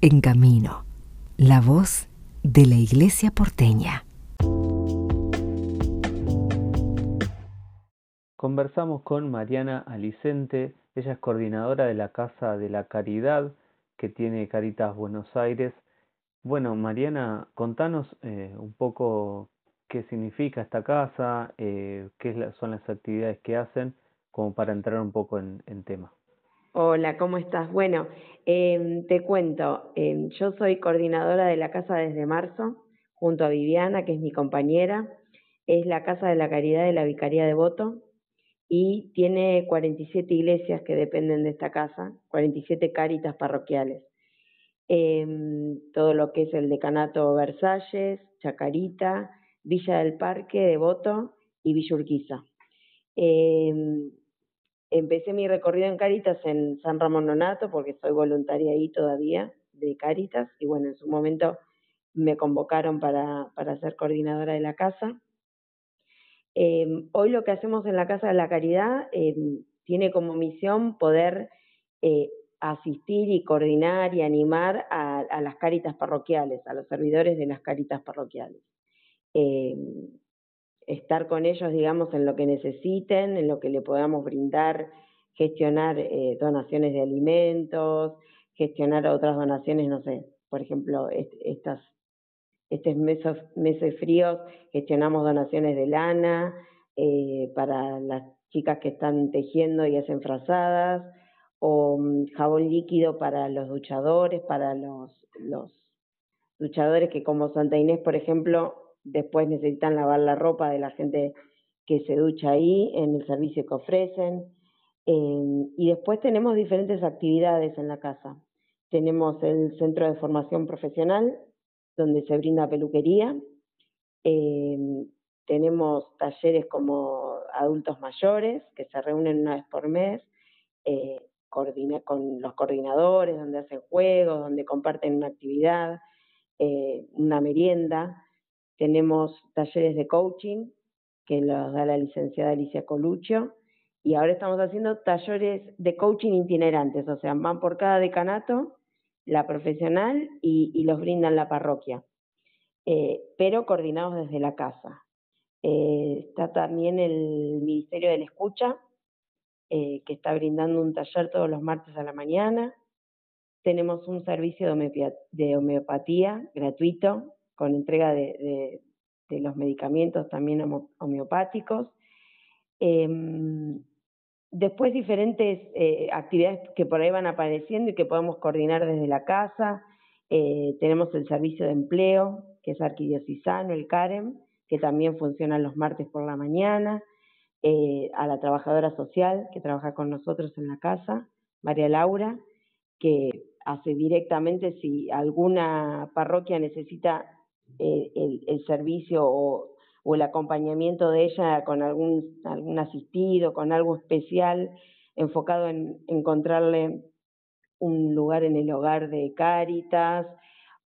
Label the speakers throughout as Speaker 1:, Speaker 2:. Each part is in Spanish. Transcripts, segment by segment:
Speaker 1: En Camino, la voz de la Iglesia porteña.
Speaker 2: Conversamos con Mariana Alicente, ella es coordinadora de la Casa de la Caridad que tiene Caritas Buenos Aires. Bueno, Mariana, contanos eh, un poco qué significa esta casa, eh, qué son las actividades que hacen, como para entrar un poco en, tema.
Speaker 3: Hola, ¿cómo estás? Bueno, em, te cuento, em, yo soy coordinadora de la casa desde marzo, junto a Viviana, que es mi compañera. Es la Casa de la Caridad de la Vicaría de Voto y tiene 47 iglesias que dependen de esta casa, 47 caritas parroquiales. Em, todo lo que es el decanato Versalles, Chacarita, Villa del Parque, Devoto y Villa Urquiza. Empecé mi recorrido en Caritas en San Ramón Nonato porque soy voluntaria ahí todavía de Caritas y bueno, en su momento me convocaron para, para ser coordinadora de la casa. Em, hoy lo que hacemos en la Casa de la Caridad em, tiene como misión poder eh, asistir y coordinar y animar a, a, las caritas parroquiales, a los servidores de las caritas parroquiales. Estar con ellos, digamos, en lo que necesiten, en lo que le podamos brindar, gestionar eh, donaciones de alimentos, gestionar otras donaciones, no sé, por ejemplo, estas, estos meses, meses fríos gestionamos donaciones de lana eh, para las chicas que están tejiendo y hacen frazadas, o mm, jabón líquido para los duchadores, para los, los duchadores que como Santa Inés, por ejemplo, después necesitan lavar la ropa de la gente que se ducha ahí, en el servicio que ofrecen. Eh, y después tenemos diferentes actividades en la casa. Tenemos el centro de formación profesional, donde se brinda peluquería. Eh, tenemos talleres como adultos mayores, que se reúnen una vez por mes, eh, coordina, con los coordinadores, donde hacen juegos, donde comparten una actividad, una merienda. Tenemos talleres de coaching que los da la licenciada Alicia Coluccio y ahora estamos haciendo talleres de coaching itinerantes, o sea, van por cada decanato, la profesional y, los brindan la parroquia, eh, pero coordinados desde la casa. Eh, está también el Ministerio de la Escucha, eh, que está brindando un taller todos los martes a la mañana. Tenemos un servicio de homeopatía gratuito con entrega de, los medicamentos también homeopáticos. Em, después diferentes eh, actividades que por ahí van apareciendo y que podemos coordinar desde la casa. Eh, tenemos el servicio de empleo, que es arquidiocesano, el CAREM, que también funciona los martes por la mañana. Eh, a la trabajadora social que trabaja con nosotros en la casa, María Laura, que hace directamente si alguna parroquia necesita eh, el, servicio o, o, el acompañamiento de ella con algún, algún asistido, con algo especial, enfocado en encontrarle un lugar en el hogar de Cáritas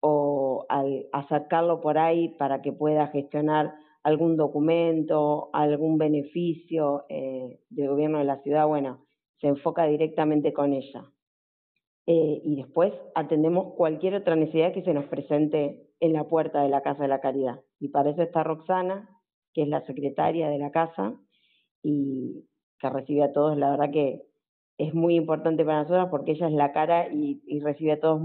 Speaker 3: o al acercarlo por ahí para que pueda gestionar algún documento, algún beneficio eh, del gobierno de la ciudad, bueno, se enfoca directamente con ella. Eh, y después atendemos cualquier otra necesidad que se nos presente en la puerta de la Casa de la Caridad. Y para eso está Roxana, que es la secretaria de la casa y que recibe a todos. La verdad que es muy importante para nosotros porque ella es la cara y, recibe a todos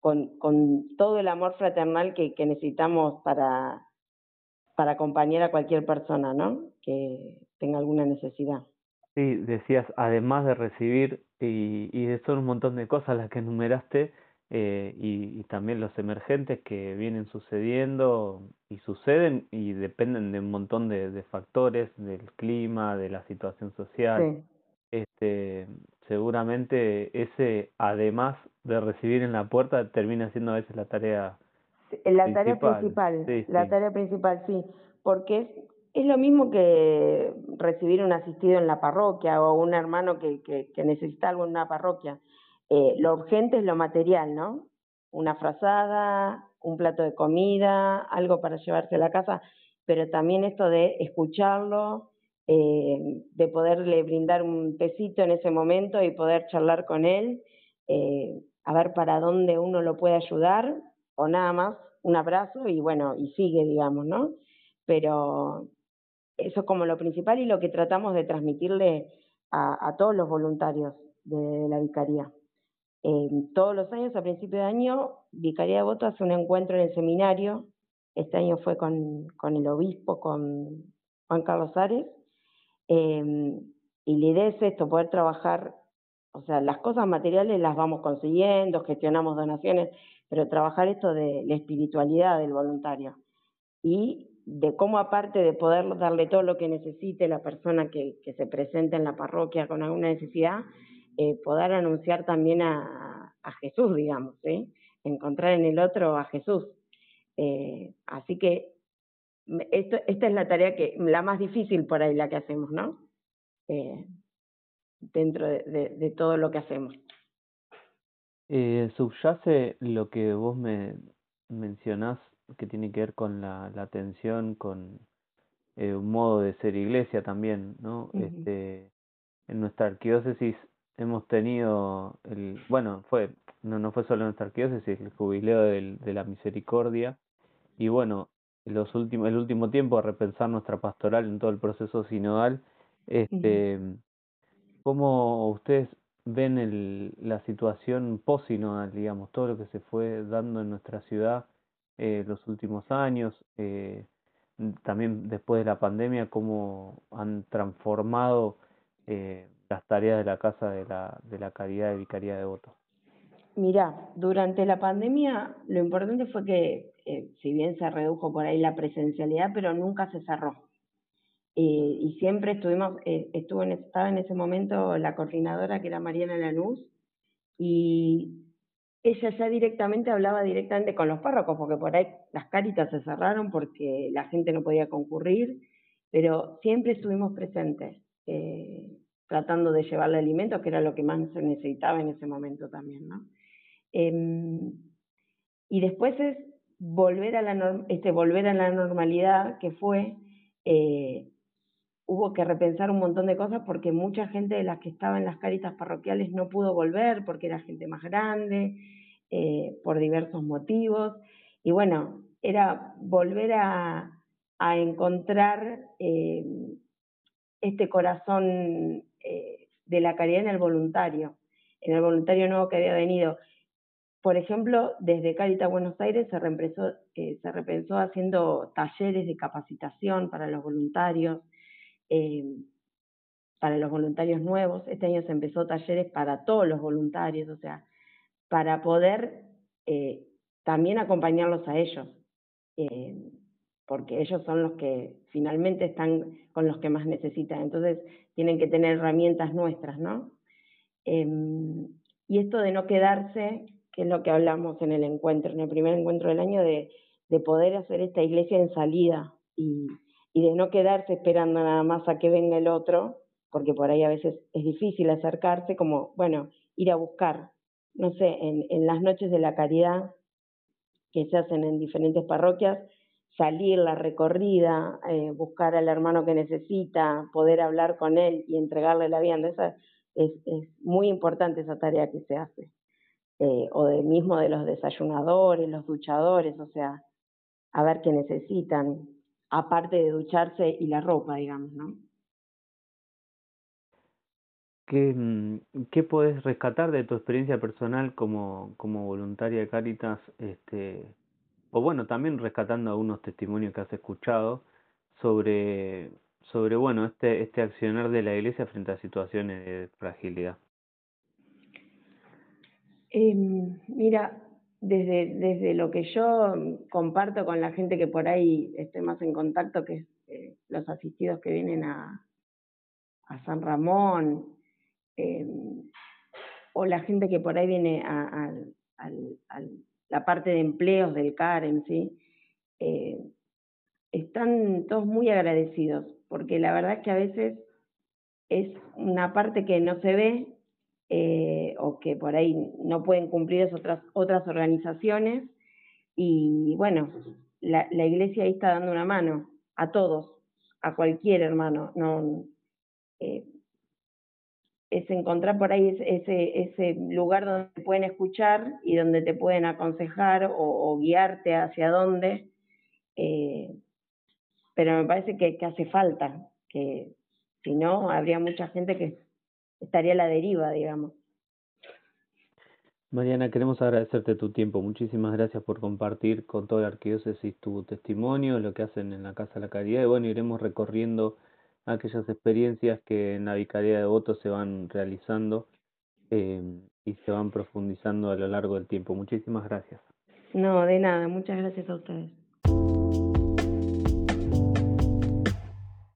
Speaker 3: con, con, todo el amor fraternal que, que necesitamos para, para acompañar a cualquier persona, ¿no? Que tenga alguna necesidad.
Speaker 2: Sí, decías, además de recibir, y, y son un montón de cosas las que enumeraste, eh, y, y, también los emergentes que vienen sucediendo y suceden y dependen de un montón de, de factores, del clima, de la situación social. Este, seguramente ese, además de recibir en la puerta, termina siendo a veces la tarea
Speaker 3: la tarea principal, la tarea principal, sí, porque es, es lo mismo que recibir un asistido en la parroquia o un hermano que, que, que necesita algo en una parroquia. Eh, lo urgente es lo material, ¿no? Una frazada, un plato de comida, algo para llevarse a la casa, pero también esto de escucharlo, eh, de poderle brindar un tecito en ese momento y poder charlar con él, eh, a ver para dónde uno lo puede ayudar, o nada más un abrazo y bueno, y sigue, digamos, ¿no? Pero eso es como lo principal y lo que tratamos de transmitirle a, a todos los voluntarios de la Vicaría. Todos los años, a principio de año, Vicaría de Voto hace un encuentro en el seminario. Este año fue con, el obispo, con Juan Carlos Ares. Eh, y la idea es esto, poder trabajar, o sea, las cosas materiales las vamos consiguiendo, gestionamos donaciones, pero trabajar esto de la espiritualidad del voluntario. Y de cómo aparte de poder darle todo lo que necesite la persona que, que se presenta en la parroquia con alguna necesidad, eh, poder anunciar también a, a Jesús, digamos, ¿sí? encontrar en el otro a Jesús. Eh, así que esto, esta es la tarea que la más difícil por ahí la que hacemos, ¿no? Eh, dentro de, de, de, todo lo que hacemos.
Speaker 2: Eh, subyace lo que vos me mencionás que tiene que ver con la, la atención, con eh, un modo de ser iglesia también, ¿no? Uh -huh. Este, en nuestra arquidiócesis hemos tenido el, bueno, fue, no, no fue solo en nuestra arquidiócesis, el jubileo del, de la misericordia, y bueno, los últimos, el último tiempo a repensar nuestra pastoral en todo el proceso sinodal, este, uh -huh. ¿cómo ustedes ven el, la situación post-sinodal, digamos, todo lo que se fue dando en nuestra ciudad eh, los últimos años, eh, también después de la pandemia, cómo han transformado eh, las tareas de la Casa de la, de la Caridad de Vicaría de Voto?
Speaker 3: Mira, durante la pandemia lo importante fue que, eh, si bien se redujo por ahí la presencialidad, pero nunca se cerró. Eh, y siempre estuvimos, eh, estuvo en, estaba en ese momento la coordinadora que era Mariana Lanús, y ella ya directamente hablaba directamente con los párrocos, porque por ahí las cáritas se cerraron porque la gente no podía concurrir, pero siempre estuvimos presentes, eh, tratando de llevarle alimentos, que era lo que más se necesitaba en ese momento también, ¿no? Eh, y después es volver a la, este, normalidad, que fue, eh, hubo que repensar un montón de cosas porque mucha gente de las que estaba en las caritas parroquiales no pudo volver porque era gente más grande, eh, por diversos motivos. Y bueno, era volver a, encontrar eh, este corazón eh, de la caridad en el voluntario, en el voluntario nuevo que había venido. Por ejemplo, desde Caritas Buenos Aires se repensó, eh, se repensó haciendo talleres de capacitación para los voluntarios, eh, para los voluntarios nuevos. Este año se empezó talleres para todos los voluntarios, o sea, para poder eh, también acompañarlos a ellos, porque ellos son los que finalmente están con los que más necesitan, entonces tienen que tener herramientas nuestras, ¿no? Eh, y esto de no quedarse, que es lo que hablamos en el encuentro, en el primer encuentro del año, de, de poder hacer esta iglesia en salida y, y de no quedarse esperando nada más a que venga el otro, porque por ahí a veces es difícil acercarse, como, bueno, ir a buscar no sé, en, en las noches de la caridad que se hacen en diferentes parroquias, salir la recorrida, eh, buscar al hermano que necesita, poder hablar con él y entregarle la vianda, esa es, es muy importante esa tarea que se hace. Eh, o de mismo de los desayunadores, los duchadores, o sea, a ver qué necesitan, aparte de ducharse y la ropa, digamos, ¿no?
Speaker 2: ¿Qué, mm, ¿Qué podés rescatar de tu experiencia personal como, como voluntaria de Caritas? Este, o bueno, también rescatando algunos testimonios que has escuchado sobre, sobre bueno, este, este accionar de la iglesia frente a situaciones de fragilidad.
Speaker 3: Eh, mira, desde, desde lo que yo comparto con la gente que por ahí esté más en contacto, que es eh, los asistidos que vienen a, a San Ramón, eh, o la gente que por ahí viene a, a, a, a la parte de empleos del CAREM, ¿sí? Eh, están todos muy agradecidos, porque la verdad es que a veces es una parte que no se ve eh, o que por ahí no pueden cumplir esas otras, otras organizaciones y bueno, la, iglesia ahí está dando una mano a todos, a cualquier hermano, no, eh, es encontrar por ahí ese, ese lugar donde te pueden escuchar y donde te pueden aconsejar o, guiarte hacia dónde. Eh, pero me parece que, hace falta, que si no, habría mucha gente que estaría a la deriva, digamos.
Speaker 2: Mariana, queremos agradecerte tu tiempo. Muchísimas gracias por compartir con toda la arquidiócesis tu testimonio, lo que hacen en la Casa de la Caridad. Y bueno, iremos recorriendo aquellas experiencias que en la Vicaría de Votos se van realizando eh, y se van profundizando a lo largo del tiempo. Muchísimas gracias.
Speaker 3: No, de nada. Muchas gracias a ustedes.